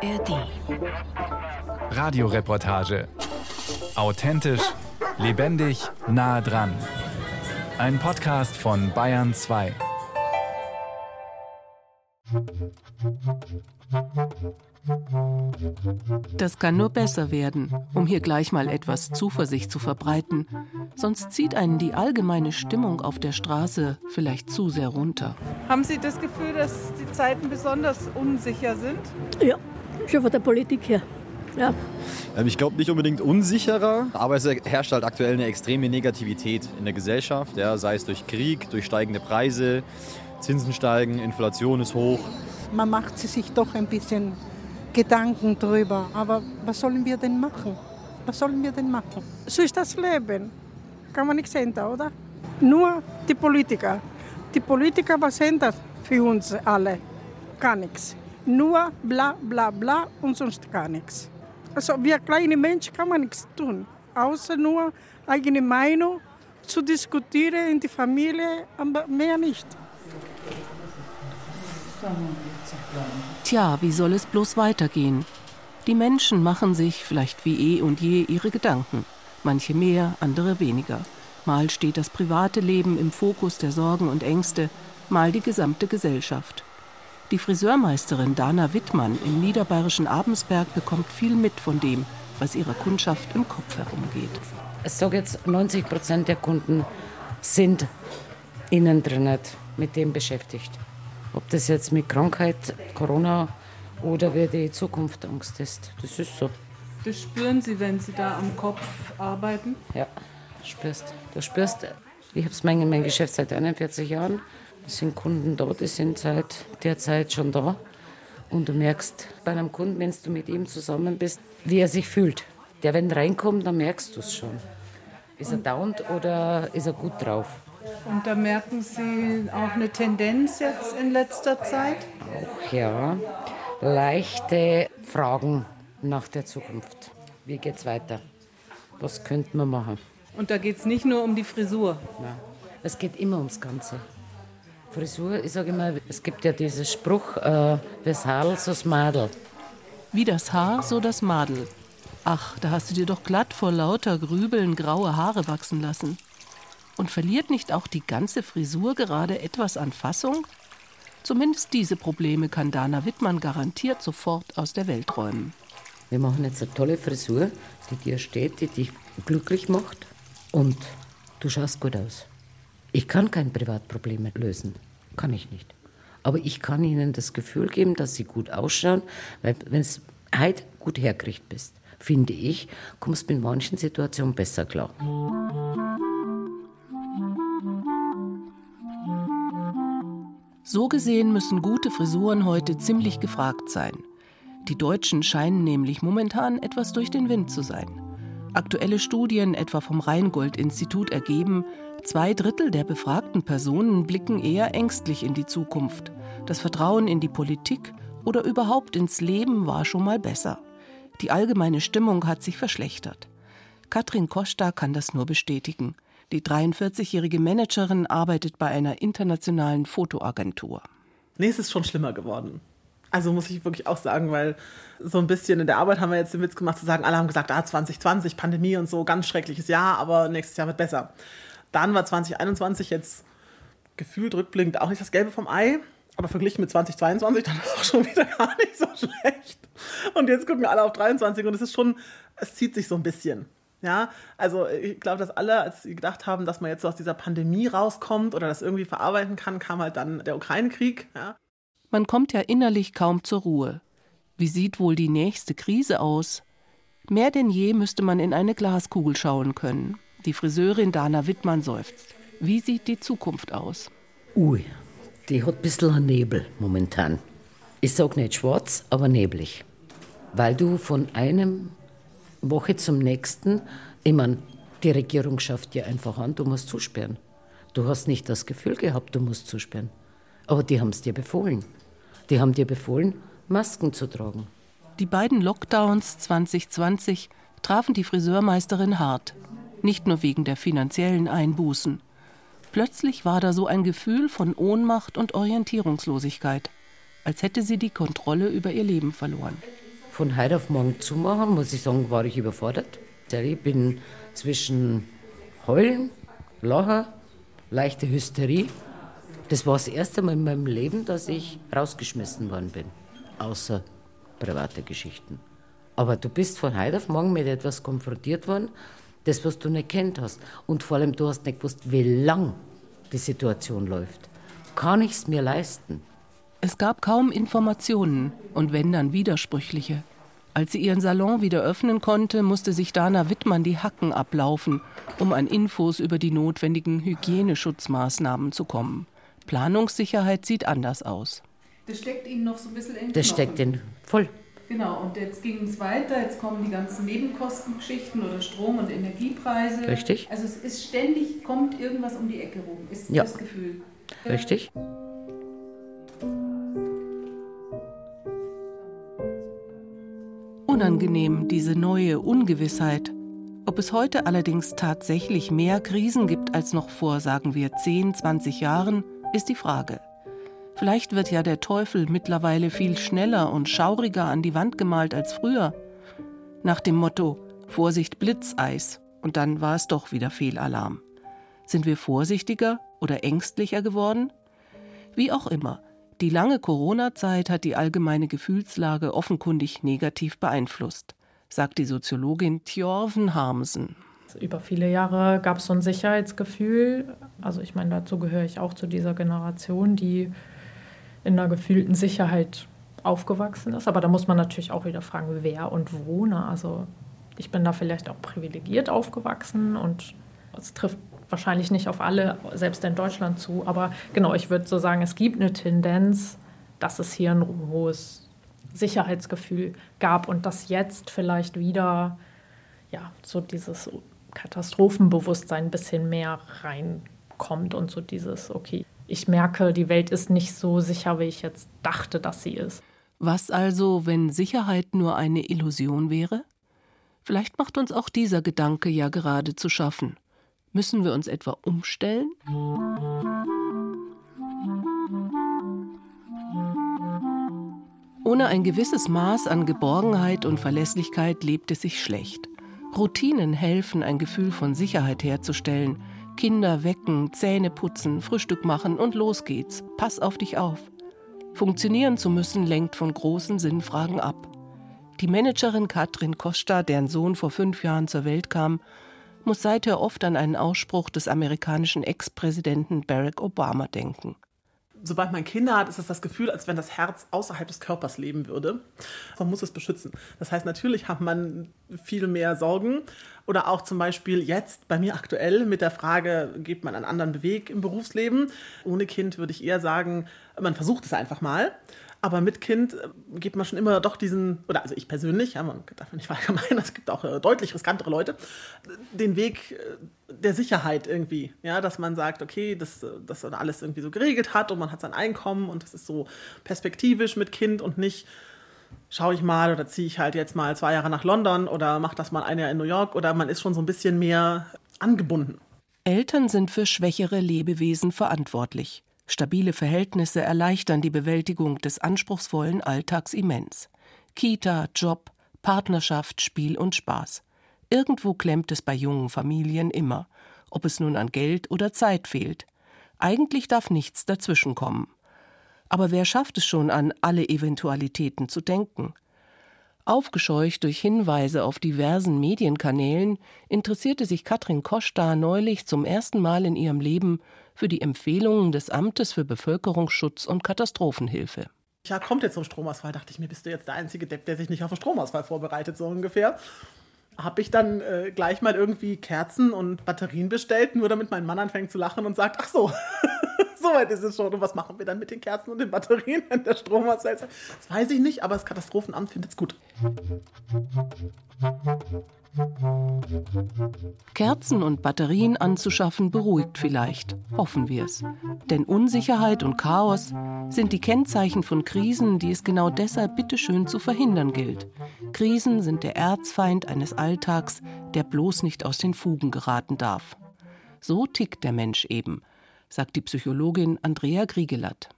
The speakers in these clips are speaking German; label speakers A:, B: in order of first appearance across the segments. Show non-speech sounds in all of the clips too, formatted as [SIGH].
A: ARD.
B: Radioreportage. Authentisch, lebendig, nah dran. Ein Podcast von Bayern 2.
C: Das kann nur besser werden, um hier gleich mal etwas Zuversicht zu verbreiten. Sonst zieht einen die allgemeine Stimmung auf der Straße vielleicht zu sehr runter.
D: Haben Sie das Gefühl, dass die Zeiten besonders unsicher sind?
E: Ja, schon von der Politik her. Ja.
F: Ähm, ich glaube nicht unbedingt unsicherer, aber es herrscht halt aktuell eine extreme Negativität in der Gesellschaft, ja, sei es durch Krieg, durch steigende Preise, Zinsen steigen, Inflation ist hoch.
G: Man macht sich doch ein bisschen Gedanken drüber, aber was sollen wir denn machen? Was sollen wir denn machen? So ist das Leben. Kann man nichts ändern, oder? Nur die Politiker. Die Politiker, was ändert für uns alle? Gar nichts. Nur bla bla bla und sonst gar nichts. Also wir kleine Menschen kann man nichts tun, außer nur eigene Meinung zu diskutieren in die Familie, aber mehr nicht.
C: Tja, wie soll es bloß weitergehen? Die Menschen machen sich vielleicht wie eh und je ihre Gedanken. Manche mehr, andere weniger. Mal steht das private Leben im Fokus der Sorgen und Ängste, mal die gesamte Gesellschaft. Die Friseurmeisterin Dana Wittmann im niederbayerischen Abensberg bekommt viel mit von dem, was ihrer Kundschaft im Kopf herumgeht.
H: Ich sage jetzt, 90 Prozent der Kunden sind innen drin mit dem beschäftigt. Ob das jetzt mit Krankheit, Corona oder wie die Zukunft Angst ist, das ist so.
D: Das spüren Sie, wenn Sie da am Kopf arbeiten?
H: Ja, spürst. Du spürst, ich habe mein, mein Geschäft seit 41 Jahren. Es sind Kunden da, die sind seit der Zeit schon da. Und du merkst bei einem Kunden, wenn du mit ihm zusammen bist, wie er sich fühlt. Der, wenn reinkommt, dann merkst du es schon. Ist er down oder ist er gut drauf?
D: Und da merken Sie auch eine Tendenz jetzt in letzter Zeit?
H: Auch ja. Leichte Fragen nach der Zukunft. Wie geht's weiter? Was könnten wir machen?
D: Und da geht es nicht nur um die Frisur?
H: Nein, es geht immer ums Ganze. Frisur, ich sage immer, es gibt ja diesen Spruch, äh, das Haar, so das Madel.
C: Wie das Haar, so das Madel. Ach, da hast du dir doch glatt vor lauter Grübeln graue Haare wachsen lassen. Und verliert nicht auch die ganze Frisur gerade etwas an Fassung? Zumindest diese Probleme kann Dana Wittmann garantiert sofort aus der Welt räumen.
H: Wir machen jetzt eine tolle Frisur, die dir steht, die dich glücklich macht und du schaust gut aus. Ich kann kein Privatproblem lösen. Kann ich nicht. Aber ich kann ihnen das Gefühl geben, dass sie gut ausschauen, weil wenn es heute gut hergerichtet bist, finde ich, kommst du mit manchen Situationen besser klar.
C: So gesehen müssen gute Frisuren heute ziemlich gefragt sein. Die Deutschen scheinen nämlich momentan etwas durch den Wind zu sein. Aktuelle Studien etwa vom Rheingold-Institut ergeben, zwei Drittel der befragten Personen blicken eher ängstlich in die Zukunft. Das Vertrauen in die Politik oder überhaupt ins Leben war schon mal besser. Die allgemeine Stimmung hat sich verschlechtert. Katrin Costa kann das nur bestätigen. Die 43-jährige Managerin arbeitet bei einer internationalen Fotoagentur.
I: Nee, es ist schon schlimmer geworden. Also muss ich wirklich auch sagen, weil so ein bisschen in der Arbeit haben wir jetzt den Witz gemacht zu sagen, alle haben gesagt, ah, 2020, Pandemie und so, ganz schreckliches Jahr, aber nächstes Jahr wird besser. Dann war 2021 jetzt gefühlt rückblickend auch nicht das Gelbe vom Ei, aber verglichen mit 2022 [LAUGHS] dann auch schon wieder gar nicht so schlecht. Und jetzt gucken alle auf 23 und es ist schon, es zieht sich so ein bisschen. Ja, also ich glaube, dass alle, als sie gedacht haben, dass man jetzt so aus dieser Pandemie rauskommt oder das irgendwie verarbeiten kann, kam halt dann der Ukraine-Krieg. Ja.
C: Man kommt ja innerlich kaum zur Ruhe. Wie sieht wohl die nächste Krise aus? Mehr denn je müsste man in eine Glaskugel schauen können. Die Friseurin Dana Wittmann seufzt. Wie sieht die Zukunft aus?
H: Ui, die hat ein bisschen Nebel momentan. Ich sag nicht schwarz, aber neblig. Weil du von einem Woche zum nächsten, ich meine, die Regierung schafft dir einfach an, du musst zusperren. Du hast nicht das Gefühl gehabt, du musst zusperren. Aber die haben es dir befohlen. Die haben dir befohlen, Masken zu tragen.
C: Die beiden Lockdowns 2020 trafen die Friseurmeisterin hart. Nicht nur wegen der finanziellen Einbußen. Plötzlich war da so ein Gefühl von Ohnmacht und Orientierungslosigkeit, als hätte sie die Kontrolle über ihr Leben verloren.
H: von heute auf morgen zumachen, muss ich sagen, war ich überfordert. Ich bin zwischen Heulen, Lachen, leichte Hysterie. Das war das erste Mal in meinem Leben, dass ich rausgeschmissen worden bin. Außer private Geschichten. Aber du bist von heute auf morgen mit etwas konfrontiert worden, das, was du nicht kennt hast. Und vor allem, du hast nicht gewusst, wie lang die Situation läuft. Kann ich es mir leisten?
C: Es gab kaum Informationen und wenn dann widersprüchliche. Als sie ihren Salon wieder öffnen konnte, musste sich Dana Wittmann die Hacken ablaufen, um an Infos über die notwendigen Hygieneschutzmaßnahmen zu kommen. Planungssicherheit sieht anders aus.
D: Das steckt Ihnen noch so ein bisschen in
H: Das steckt in voll.
D: Genau, und jetzt ging es weiter, jetzt kommen die ganzen Nebenkostengeschichten oder Strom- und Energiepreise.
H: Richtig.
D: Also es ist ständig, kommt irgendwas um die Ecke rum, ist
H: Ja.
D: das Gefühl.
H: Richtig?
C: Unangenehm, diese neue Ungewissheit. Ob es heute allerdings tatsächlich mehr Krisen gibt als noch vor, sagen wir, 10, 20 Jahren, ist die Frage. Vielleicht wird ja der Teufel mittlerweile viel schneller und schauriger an die Wand gemalt als früher. Nach dem Motto Vorsicht Blitzeis und dann war es doch wieder Fehlalarm. Sind wir vorsichtiger oder ängstlicher geworden? Wie auch immer, die lange Corona-Zeit hat die allgemeine Gefühlslage offenkundig negativ beeinflusst, sagt die Soziologin Tjorven Harmsen.
A: Über viele Jahre gab es so ein Sicherheitsgefühl. Also ich meine, dazu gehöre ich auch zu dieser Generation, die in einer gefühlten Sicherheit aufgewachsen ist. Aber da muss man natürlich auch wieder fragen, wer und wo. Ne? Also ich bin da vielleicht auch privilegiert aufgewachsen und es trifft wahrscheinlich nicht auf alle, selbst in Deutschland zu. Aber genau, ich würde so sagen, es gibt eine Tendenz, dass es hier ein hohes Sicherheitsgefühl gab und dass jetzt vielleicht wieder ja, so dieses Katastrophenbewusstsein ein bisschen mehr reinkommt und so dieses, okay, ich merke, die Welt ist nicht so sicher, wie ich jetzt dachte, dass sie ist.
C: Was also, wenn Sicherheit nur eine Illusion wäre? Vielleicht macht uns auch dieser Gedanke ja gerade zu schaffen. Müssen wir uns etwa umstellen? Ohne ein gewisses Maß an Geborgenheit und Verlässlichkeit lebt es sich schlecht. Routinen helfen, ein Gefühl von Sicherheit herzustellen. Kinder wecken, Zähne putzen, Frühstück machen und los geht's. Pass auf dich auf. Funktionieren zu müssen lenkt von großen Sinnfragen ab. Die Managerin Katrin Costa, deren Sohn vor fünf Jahren zur Welt kam, muss seither oft an einen Ausspruch des amerikanischen Ex-Präsidenten Barack Obama denken.
I: Sobald man Kinder hat, ist es das Gefühl, als wenn das Herz außerhalb des Körpers leben würde. Man muss es beschützen. Das heißt, natürlich hat man viel mehr Sorgen. Oder auch zum Beispiel jetzt bei mir aktuell mit der Frage, geht man einen anderen Weg im Berufsleben? Ohne Kind würde ich eher sagen, man versucht es einfach mal. Aber mit Kind äh, geht man schon immer doch diesen, oder also ich persönlich, ja, man darf nicht verallgemeinern, [LAUGHS] es gibt auch äh, deutlich riskantere Leute, den Weg äh, der Sicherheit irgendwie. Ja, dass man sagt, okay, dass das alles irgendwie so geregelt hat und man hat sein Einkommen und das ist so perspektivisch mit Kind und nicht, schaue ich mal oder ziehe ich halt jetzt mal zwei Jahre nach London oder mache das mal ein Jahr in New York oder man ist schon so ein bisschen mehr angebunden.
C: Eltern sind für schwächere Lebewesen verantwortlich. Stabile Verhältnisse erleichtern die Bewältigung des anspruchsvollen Alltags immens. Kita, Job, Partnerschaft, Spiel und Spaß. Irgendwo klemmt es bei jungen Familien immer, ob es nun an Geld oder Zeit fehlt. Eigentlich darf nichts dazwischenkommen. Aber wer schafft es schon an alle Eventualitäten zu denken? Aufgescheucht durch Hinweise auf diversen Medienkanälen interessierte sich Katrin Kosta neulich zum ersten Mal in ihrem Leben für die Empfehlungen des Amtes für Bevölkerungsschutz und Katastrophenhilfe.
I: Ja, kommt jetzt zum Stromausfall, dachte ich mir, bist du jetzt der einzige Depp, der sich nicht auf den Stromausfall vorbereitet, so ungefähr. Habe ich dann äh, gleich mal irgendwie Kerzen und Batterien bestellt, nur damit mein Mann anfängt zu lachen und sagt, ach so, [LAUGHS] so weit ist es schon. Und was machen wir dann mit den Kerzen und den Batterien, wenn der Stromausfall ist? Das weiß ich nicht, aber das Katastrophenamt findet es gut.
C: Kerzen und Batterien anzuschaffen beruhigt vielleicht, hoffen wir es. Denn Unsicherheit und Chaos sind die Kennzeichen von Krisen, die es genau deshalb bitteschön zu verhindern gilt. Krisen sind der Erzfeind eines Alltags, der bloß nicht aus den Fugen geraten darf. So tickt der Mensch eben, sagt die Psychologin Andrea Griegelat.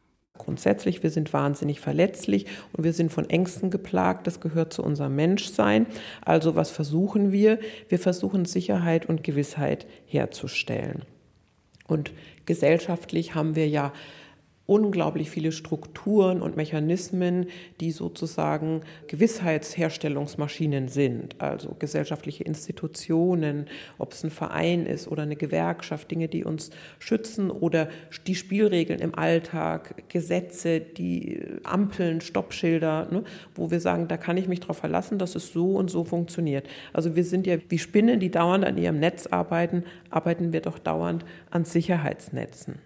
J: Grundsätzlich, wir sind wahnsinnig verletzlich und wir sind von Ängsten geplagt. Das gehört zu unserem Menschsein. Also was versuchen wir? Wir versuchen Sicherheit und Gewissheit herzustellen. Und gesellschaftlich haben wir ja unglaublich viele Strukturen und Mechanismen, die sozusagen Gewissheitsherstellungsmaschinen sind. Also gesellschaftliche Institutionen, ob es ein Verein ist oder eine Gewerkschaft, Dinge, die uns schützen oder die Spielregeln im Alltag, Gesetze, die Ampeln, Stoppschilder, ne, wo wir sagen, da kann ich mich darauf verlassen, dass es so und so funktioniert. Also wir sind ja wie Spinnen, die dauernd an ihrem Netz arbeiten, arbeiten wir doch dauernd an Sicherheitsnetzen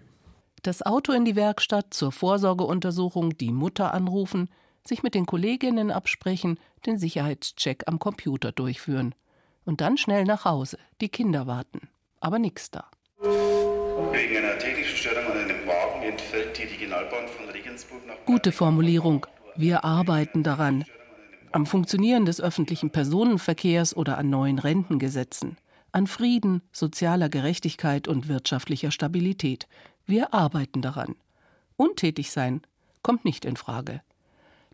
C: das Auto in die Werkstatt zur Vorsorgeuntersuchung, die Mutter anrufen, sich mit den Kolleginnen absprechen, den Sicherheitscheck am Computer durchführen. Und dann schnell nach Hause, die Kinder warten. Aber nix da. Wegen einer technischen Störung an einem Wagen entfällt die Regionalbahn von Regensburg nach. Gute Formulierung. Wir arbeiten daran. Am Funktionieren des öffentlichen Personenverkehrs oder an neuen Rentengesetzen. An Frieden, sozialer Gerechtigkeit und wirtschaftlicher Stabilität. Wir arbeiten daran. Untätig sein kommt nicht in Frage.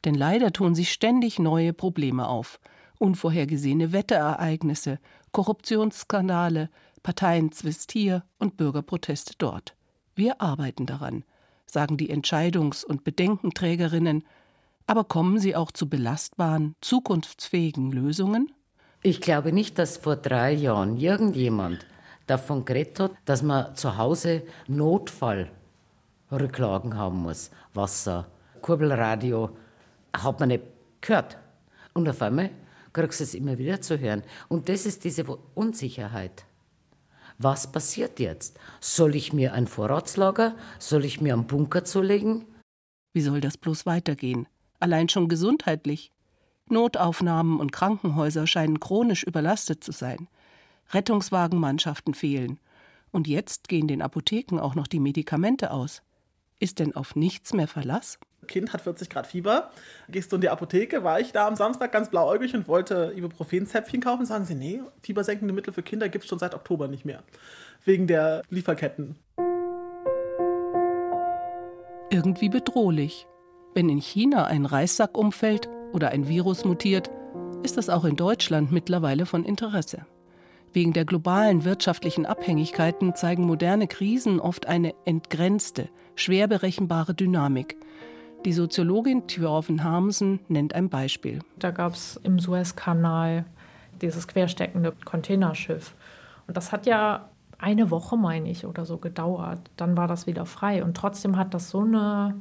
C: Denn leider tun sich ständig neue Probleme auf. Unvorhergesehene Wetterereignisse, Korruptionsskandale, Parteienzwist hier und Bürgerproteste dort. Wir arbeiten daran, sagen die Entscheidungs- und Bedenkenträgerinnen. Aber kommen sie auch zu belastbaren, zukunftsfähigen Lösungen?
H: Ich glaube nicht, dass vor drei Jahren irgendjemand davon geredet hat, dass man zu Hause Notfallrücklagen haben muss. Wasser, Kurbelradio, hat man nicht gehört. Und auf einmal kriegst du es immer wieder zu hören. Und das ist diese Unsicherheit. Was passiert jetzt? Soll ich mir ein Vorratslager, soll ich mir einen Bunker zulegen?
C: Wie soll das bloß weitergehen? Allein schon gesundheitlich. Notaufnahmen und Krankenhäuser scheinen chronisch überlastet zu sein. Rettungswagenmannschaften fehlen. Und jetzt gehen den Apotheken auch noch die Medikamente aus. Ist denn auf nichts mehr Verlass?
I: Kind hat 40 Grad Fieber. Gehst du in die Apotheke? War ich da am Samstag ganz blauäugig und wollte Ibuprofen-Zäpfchen kaufen? Sagen sie, nee, fiebersenkende Mittel für Kinder gibt es schon seit Oktober nicht mehr. Wegen der Lieferketten.
C: Irgendwie bedrohlich. Wenn in China ein Reissack umfällt oder ein Virus mutiert, ist das auch in Deutschland mittlerweile von Interesse. Wegen der globalen wirtschaftlichen Abhängigkeiten zeigen moderne Krisen oft eine entgrenzte, schwer berechenbare Dynamik. Die Soziologin Thjörven Harmsen nennt ein Beispiel.
A: Da gab es im Suezkanal dieses quersteckende Containerschiff. Und das hat ja eine Woche, meine ich, oder so gedauert. Dann war das wieder frei. Und trotzdem hat das so eine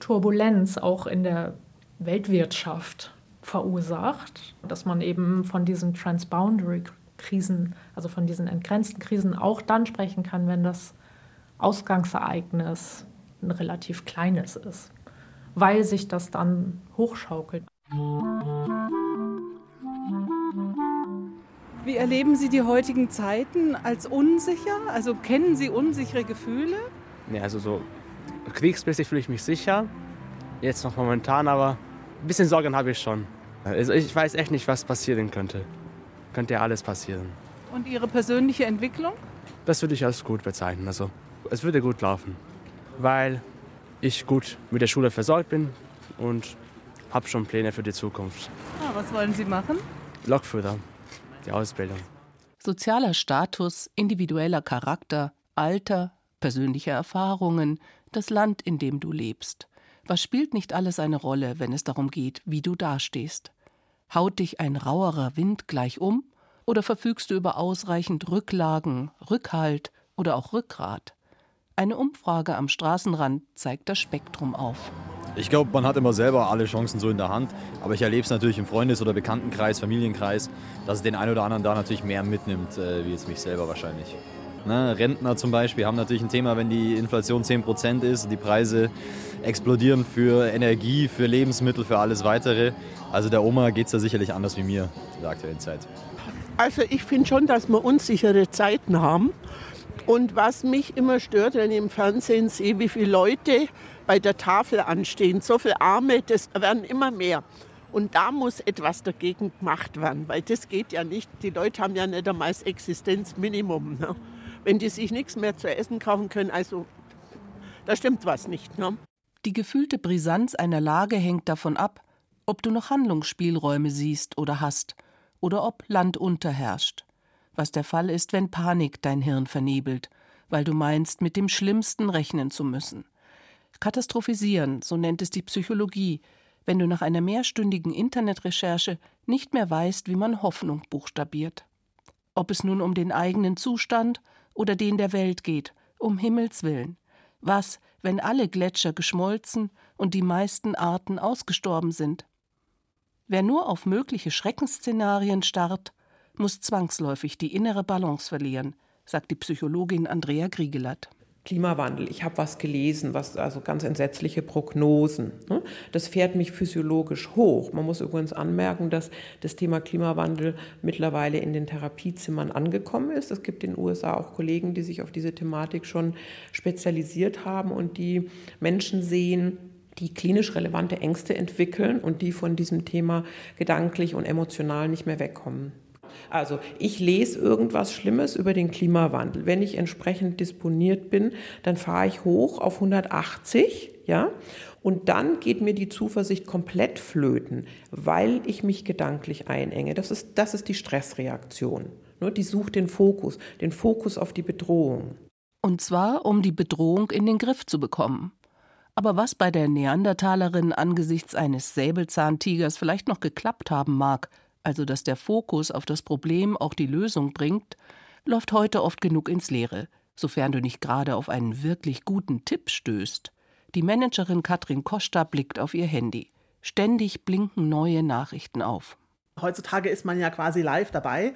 A: Turbulenz auch in der Weltwirtschaft verursacht, dass man eben von diesen Transboundary Krisen, also von diesen entgrenzten Krisen auch dann sprechen kann, wenn das Ausgangsereignis ein relativ kleines ist, weil sich das dann hochschaukelt.
K: Wie erleben Sie die heutigen Zeiten als unsicher? Also kennen Sie unsichere Gefühle?
L: Ja, also so kriegsmäßig fühle ich mich sicher. Jetzt noch momentan, aber ein bisschen Sorgen habe ich schon. Also ich weiß echt nicht, was passieren könnte könnte ja alles passieren.
K: Und Ihre persönliche Entwicklung?
L: Das würde ich als gut bezeichnen. Also es würde gut laufen, weil ich gut mit der Schule versorgt bin und habe schon Pläne für die Zukunft.
K: Ah, was wollen Sie machen?
L: Lokführer, die Ausbildung.
C: Sozialer Status, individueller Charakter, Alter, persönliche Erfahrungen, das Land, in dem du lebst. Was spielt nicht alles eine Rolle, wenn es darum geht, wie du dastehst? Haut dich ein rauerer Wind gleich um? Oder verfügst du über ausreichend Rücklagen, Rückhalt oder auch Rückgrat? Eine Umfrage am Straßenrand zeigt das Spektrum auf.
F: Ich glaube, man hat immer selber alle Chancen so in der Hand. Aber ich erlebe es natürlich im Freundes- oder Bekanntenkreis, Familienkreis, dass es den einen oder anderen da natürlich mehr mitnimmt, äh, wie jetzt mich selber wahrscheinlich. Ne, Rentner zum Beispiel haben natürlich ein Thema, wenn die Inflation 10% ist und die Preise explodieren für Energie, für Lebensmittel, für alles Weitere. Also der Oma geht es da sicherlich anders wie mir in der aktuellen Zeit.
M: Also ich finde schon, dass wir unsichere Zeiten haben. Und was mich immer stört, wenn ich im Fernsehen sehe, wie viele Leute bei der Tafel anstehen, so viele Arme, das werden immer mehr. Und da muss etwas dagegen gemacht werden, weil das geht ja nicht. Die Leute haben ja nicht einmal das Existenzminimum. Ne? Wenn die sich nichts mehr zu essen kaufen können, also da stimmt was nicht. Ne?
C: Die gefühlte Brisanz einer Lage hängt davon ab, ob du noch Handlungsspielräume siehst oder hast, oder ob Land unterherrscht. Was der Fall ist, wenn Panik dein Hirn vernebelt, weil du meinst, mit dem Schlimmsten rechnen zu müssen. Katastrophisieren, so nennt es die Psychologie, wenn du nach einer mehrstündigen Internetrecherche nicht mehr weißt, wie man Hoffnung buchstabiert. Ob es nun um den eigenen Zustand oder den der Welt geht, um Himmels willen. Was, wenn alle Gletscher geschmolzen und die meisten Arten ausgestorben sind? Wer nur auf mögliche Schreckensszenarien starrt, muss zwangsläufig die innere Balance verlieren, sagt die Psychologin Andrea Griegelat.
J: Klimawandel. Ich habe was gelesen, was also ganz entsetzliche Prognosen. Ne? Das fährt mich physiologisch hoch. Man muss übrigens anmerken, dass das Thema Klimawandel mittlerweile in den Therapiezimmern angekommen ist. Es gibt in den USA auch Kollegen, die sich auf diese Thematik schon spezialisiert haben und die Menschen sehen, die klinisch relevante Ängste entwickeln und die von diesem Thema gedanklich und emotional nicht mehr wegkommen. Also ich lese irgendwas Schlimmes über den Klimawandel. Wenn ich entsprechend disponiert bin, dann fahre ich hoch auf 180, ja, und dann geht mir die Zuversicht komplett flöten, weil ich mich gedanklich einenge. Das ist, das ist die Stressreaktion. Ne? Die sucht den Fokus, den Fokus auf die Bedrohung.
C: Und zwar, um die Bedrohung in den Griff zu bekommen. Aber was bei der Neandertalerin angesichts eines Säbelzahntigers vielleicht noch geklappt haben mag, also dass der Fokus auf das Problem auch die Lösung bringt, läuft heute oft genug ins Leere, sofern du nicht gerade auf einen wirklich guten Tipp stößt. Die Managerin Katrin Kosta blickt auf ihr Handy. Ständig blinken neue Nachrichten auf.
I: Heutzutage ist man ja quasi live dabei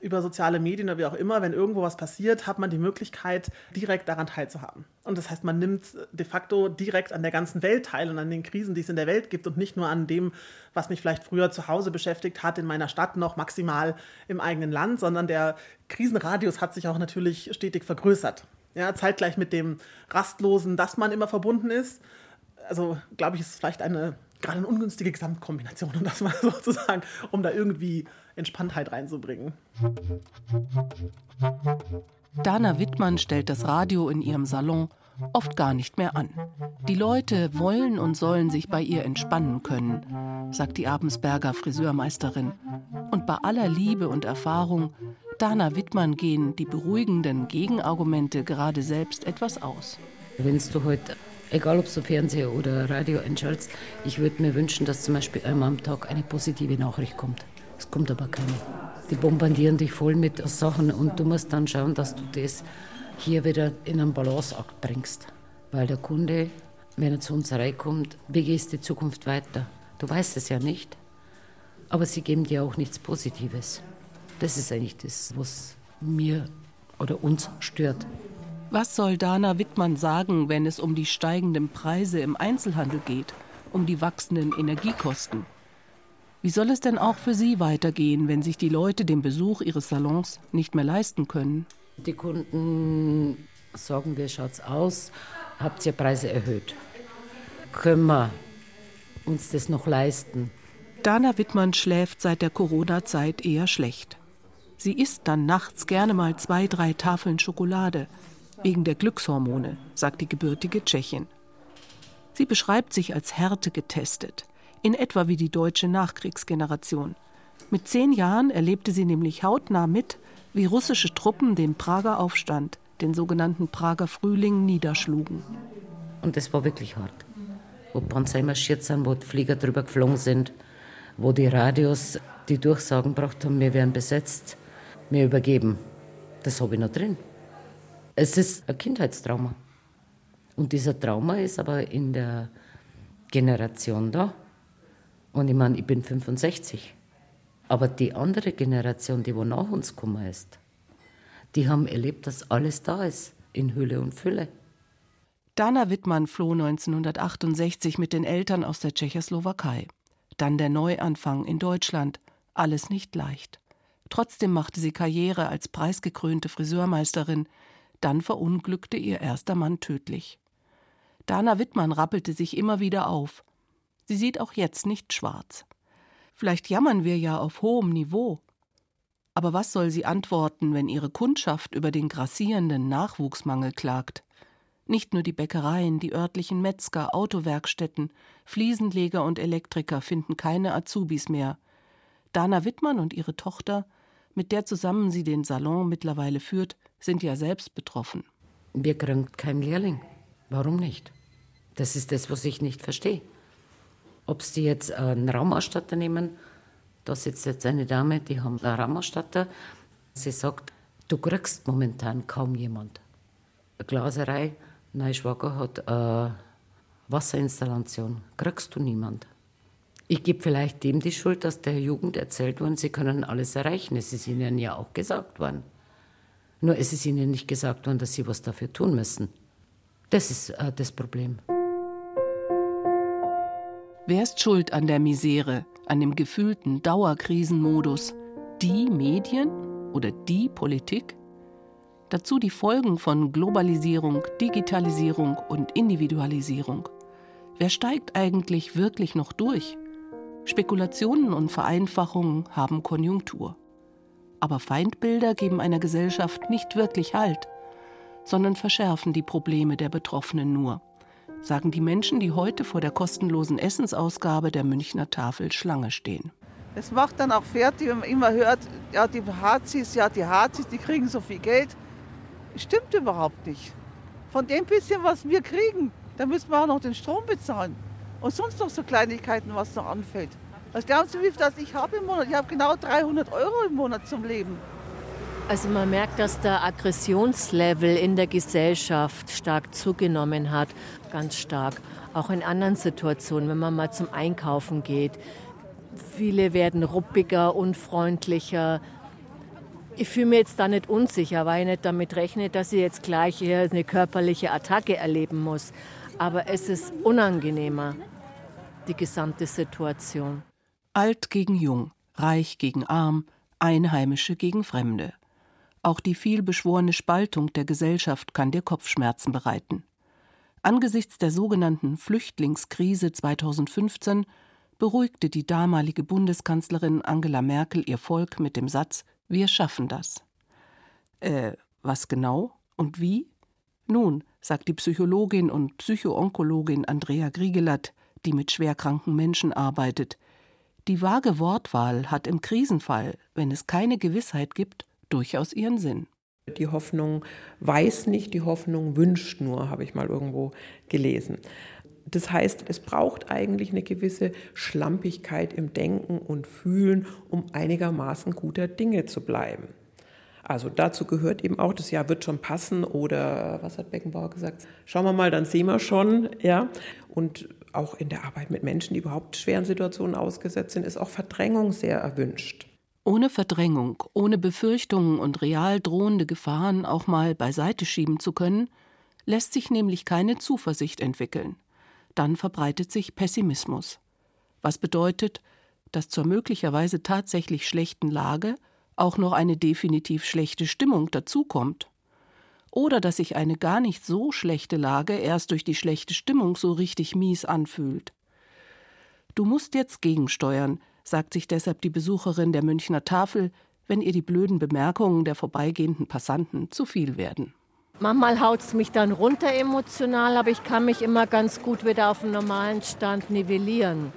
I: über soziale Medien oder wie auch immer, wenn irgendwo was passiert, hat man die Möglichkeit, direkt daran teilzuhaben. Und das heißt, man nimmt de facto direkt an der ganzen Welt teil und an den Krisen, die es in der Welt gibt und nicht nur an dem, was mich vielleicht früher zu Hause beschäftigt hat, in meiner Stadt noch maximal im eigenen Land, sondern der Krisenradius hat sich auch natürlich stetig vergrößert. Ja, zeitgleich mit dem Rastlosen, dass man immer verbunden ist. Also, glaube ich, ist es vielleicht eine gerade eine ungünstige Gesamtkombination, um das mal [LAUGHS] so zu sagen, um da irgendwie Entspanntheit reinzubringen.
C: Dana Wittmann stellt das Radio in ihrem Salon oft gar nicht mehr an. Die Leute wollen und sollen sich bei ihr entspannen können, sagt die Abensberger Friseurmeisterin. Und bei aller Liebe und Erfahrung, Dana Wittmann gehen die beruhigenden Gegenargumente gerade selbst etwas aus.
H: Wenn du heute egal ob du Fernseher oder Radio einschaltest, ich würde mir wünschen, dass zum Beispiel einmal am Tag eine positive Nachricht kommt. Es kommt aber keine. Die bombardieren dich voll mit Sachen und du musst dann schauen, dass du das hier wieder in einen Balanceakt bringst. Weil der Kunde, wenn er zu uns reinkommt, wie geht die Zukunft weiter? Du weißt es ja nicht. Aber sie geben dir auch nichts Positives. Das ist eigentlich das, was mir oder uns stört.
C: Was soll Dana Wittmann sagen, wenn es um die steigenden Preise im Einzelhandel geht, um die wachsenden Energiekosten? Wie soll es denn auch für sie weitergehen, wenn sich die Leute den Besuch ihres Salons nicht mehr leisten können?
H: Die Kunden sagen, wie schaut's aus? Habt ihr Preise erhöht? Können wir uns das noch leisten?
C: Dana Wittmann schläft seit der Corona-Zeit eher schlecht. Sie isst dann nachts gerne mal zwei, drei Tafeln Schokolade wegen der Glückshormone, sagt die gebürtige Tschechin. Sie beschreibt sich als Härte getestet, in etwa wie die deutsche Nachkriegsgeneration. Mit zehn Jahren erlebte sie nämlich hautnah mit, wie russische Truppen den Prager Aufstand, den sogenannten Prager Frühling, niederschlugen.
H: Und das war wirklich hart. Wo Panzer marschiert sind, wo die Flieger drüber geflogen sind, wo die Radios die Durchsagen gebracht haben, wir werden besetzt, wir übergeben. Das habe ich noch drin. Es ist ein Kindheitstrauma. Und dieser Trauma ist aber in der Generation da. Und ich meine, ich bin 65. Aber die andere Generation, die wo nach uns gekommen ist, die haben erlebt, dass alles da ist, in Hülle und Fülle.
C: Dana Wittmann floh 1968 mit den Eltern aus der Tschechoslowakei. Dann der Neuanfang in Deutschland. Alles nicht leicht. Trotzdem machte sie Karriere als preisgekrönte Friseurmeisterin, dann verunglückte ihr erster Mann tödlich. Dana Wittmann rappelte sich immer wieder auf. Sie sieht auch jetzt nicht schwarz. Vielleicht jammern wir ja auf hohem Niveau. Aber was soll sie antworten, wenn ihre Kundschaft über den grassierenden Nachwuchsmangel klagt? Nicht nur die Bäckereien, die örtlichen Metzger, Autowerkstätten, Fliesenleger und Elektriker finden keine Azubis mehr. Dana Wittmann und ihre Tochter, mit der zusammen sie den Salon mittlerweile führt, sind ja selbst betroffen.
H: Wir kriegen keinen Lehrling. Warum nicht? Das ist das, was ich nicht verstehe. Ob sie jetzt einen Raumausstatter nehmen, da sitzt jetzt eine Dame, die haben einen Raumausstatter. Sie sagt, du kriegst momentan kaum jemand. Eine Glaserei, Neuschwager hat eine Wasserinstallation. Kriegst du niemand. Ich gebe vielleicht dem die Schuld, dass der Jugend erzählt worden, sie können alles erreichen. Es ist ihnen ja auch gesagt worden. Nur es ist ihnen nicht gesagt worden, dass sie was dafür tun müssen. Das ist äh, das Problem.
C: Wer ist schuld an der Misere, an dem gefühlten Dauerkrisenmodus? Die Medien oder die Politik? Dazu die Folgen von Globalisierung, Digitalisierung und Individualisierung. Wer steigt eigentlich wirklich noch durch? Spekulationen und Vereinfachungen haben Konjunktur. Aber Feindbilder geben einer Gesellschaft nicht wirklich Halt, sondern verschärfen die Probleme der Betroffenen nur, sagen die Menschen, die heute vor der kostenlosen Essensausgabe der Münchner Tafel Schlange stehen.
N: Es macht dann auch fertig, wenn man immer hört, ja, die Hazis, ja, die Hazis, die kriegen so viel Geld. Stimmt überhaupt nicht. Von dem bisschen, was wir kriegen, da müssen wir auch noch den Strom bezahlen. Und sonst noch so Kleinigkeiten, was noch anfällt. Was glauben Sie, wie viel das ich habe im Monat? Ich habe genau 300 Euro im Monat zum Leben.
O: Also man merkt, dass der Aggressionslevel in der Gesellschaft stark zugenommen hat, ganz stark. Auch in anderen Situationen, wenn man mal zum Einkaufen geht. Viele werden ruppiger, unfreundlicher. Ich fühle mich jetzt da nicht unsicher, weil ich nicht damit rechne, dass ich jetzt gleich eine körperliche Attacke erleben muss. Aber es ist unangenehmer, die gesamte Situation.
C: Alt gegen Jung, Reich gegen Arm, Einheimische gegen Fremde. Auch die vielbeschworene Spaltung der Gesellschaft kann dir Kopfschmerzen bereiten. Angesichts der sogenannten Flüchtlingskrise 2015 beruhigte die damalige Bundeskanzlerin Angela Merkel ihr Volk mit dem Satz Wir schaffen das. Äh, was genau und wie? Nun, sagt die Psychologin und Psychoonkologin Andrea Griegelat, die mit schwerkranken Menschen arbeitet, die vage Wortwahl hat im Krisenfall, wenn es keine Gewissheit gibt, durchaus ihren Sinn.
J: Die Hoffnung weiß nicht, die Hoffnung wünscht nur, habe ich mal irgendwo gelesen. Das heißt, es braucht eigentlich eine gewisse Schlampigkeit im Denken und Fühlen, um einigermaßen guter Dinge zu bleiben. Also dazu gehört eben auch, das Jahr wird schon passen oder was hat Beckenbauer gesagt? Schauen wir mal, dann sehen wir schon, ja. Und auch in der Arbeit mit Menschen, die überhaupt schweren Situationen ausgesetzt sind, ist auch Verdrängung sehr erwünscht.
C: Ohne Verdrängung, ohne Befürchtungen und real drohende Gefahren auch mal beiseite schieben zu können, lässt sich nämlich keine Zuversicht entwickeln. Dann verbreitet sich Pessimismus. Was bedeutet, dass zur möglicherweise tatsächlich schlechten Lage auch noch eine definitiv schlechte Stimmung dazukommt. Oder dass sich eine gar nicht so schlechte Lage erst durch die schlechte Stimmung so richtig mies anfühlt. Du musst jetzt gegensteuern, sagt sich deshalb die Besucherin der Münchner Tafel, wenn ihr die blöden Bemerkungen der vorbeigehenden Passanten zu viel werden.
O: Manchmal haut es mich dann runter emotional, aber ich kann mich immer ganz gut wieder auf den normalen Stand nivellieren.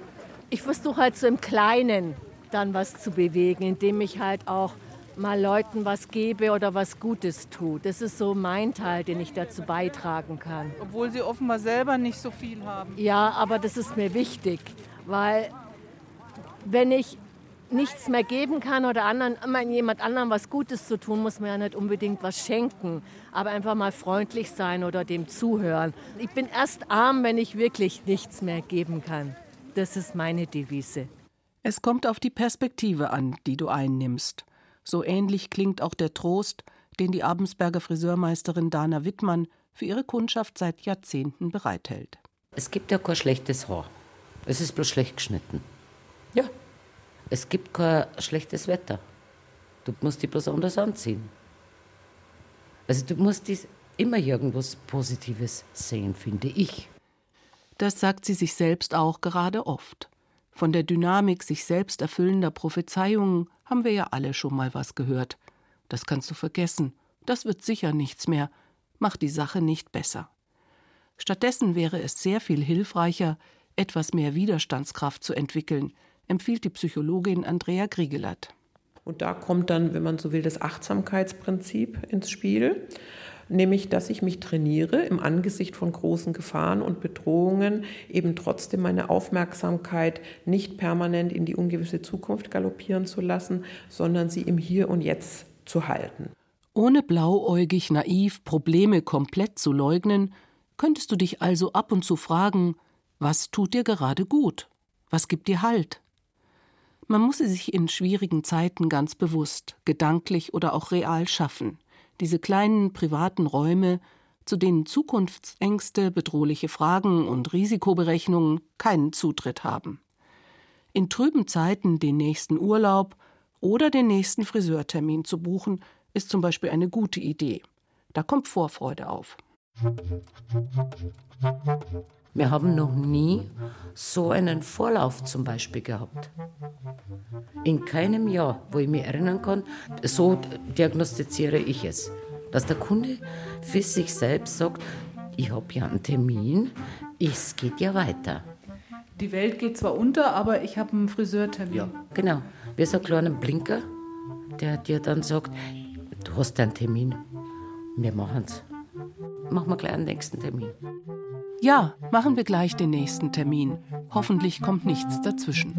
O: Ich versuche halt so im Kleinen dann was zu bewegen, indem ich halt auch mal Leuten was gebe oder was Gutes tue. Das ist so mein Teil, den ich dazu beitragen kann.
D: Obwohl sie offenbar selber nicht so viel haben.
O: Ja, aber das ist mir wichtig, weil wenn ich nichts mehr geben kann oder anderen, jemand anderem was Gutes zu tun, muss man ja nicht unbedingt was schenken, aber einfach mal freundlich sein oder dem zuhören. Ich bin erst arm, wenn ich wirklich nichts mehr geben kann. Das ist meine Devise.
C: Es kommt auf die Perspektive an, die du einnimmst. So ähnlich klingt auch der Trost, den die Abensberger Friseurmeisterin Dana Wittmann für ihre Kundschaft seit Jahrzehnten bereithält.
H: Es gibt ja kein schlechtes Haar. Es ist bloß schlecht geschnitten. Ja. Es gibt kein schlechtes Wetter. Du musst dich bloß anders anziehen. Also du musst dies immer irgendwas Positives sehen, finde ich.
C: Das sagt sie sich selbst auch gerade oft. Von der Dynamik sich selbst erfüllender Prophezeiungen haben wir ja alle schon mal was gehört. Das kannst du vergessen. Das wird sicher nichts mehr. Macht die Sache nicht besser. Stattdessen wäre es sehr viel hilfreicher, etwas mehr Widerstandskraft zu entwickeln, empfiehlt die Psychologin Andrea Griegelat.
J: Und da kommt dann, wenn man so will, das Achtsamkeitsprinzip ins Spiel, nämlich dass ich mich trainiere, im Angesicht von großen Gefahren und Bedrohungen eben trotzdem meine Aufmerksamkeit nicht permanent in die ungewisse Zukunft galoppieren zu lassen, sondern sie im Hier und Jetzt zu halten.
C: Ohne blauäugig naiv Probleme komplett zu leugnen, könntest du dich also ab und zu fragen, was tut dir gerade gut? Was gibt dir Halt? Man muss sie sich in schwierigen Zeiten ganz bewusst, gedanklich oder auch real schaffen. Diese kleinen privaten Räume, zu denen Zukunftsängste, bedrohliche Fragen und Risikoberechnungen keinen Zutritt haben. In trüben Zeiten den nächsten Urlaub oder den nächsten Friseurtermin zu buchen, ist zum Beispiel eine gute Idee. Da kommt Vorfreude auf.
H: Wir haben noch nie so einen Vorlauf zum Beispiel gehabt. In keinem Jahr, wo ich mich erinnern kann, so diagnostiziere ich es. Dass der Kunde für sich selbst sagt, ich habe ja einen Termin, es geht ja weiter.
K: Die Welt geht zwar unter, aber ich habe einen Friseurtermin. Ja.
H: Genau, wie so ein kleiner Blinker, der dir dann sagt, du hast einen Termin, wir machen es. Machen wir gleich einen nächsten Termin.
C: Ja, machen wir gleich den nächsten Termin. Hoffentlich kommt nichts dazwischen.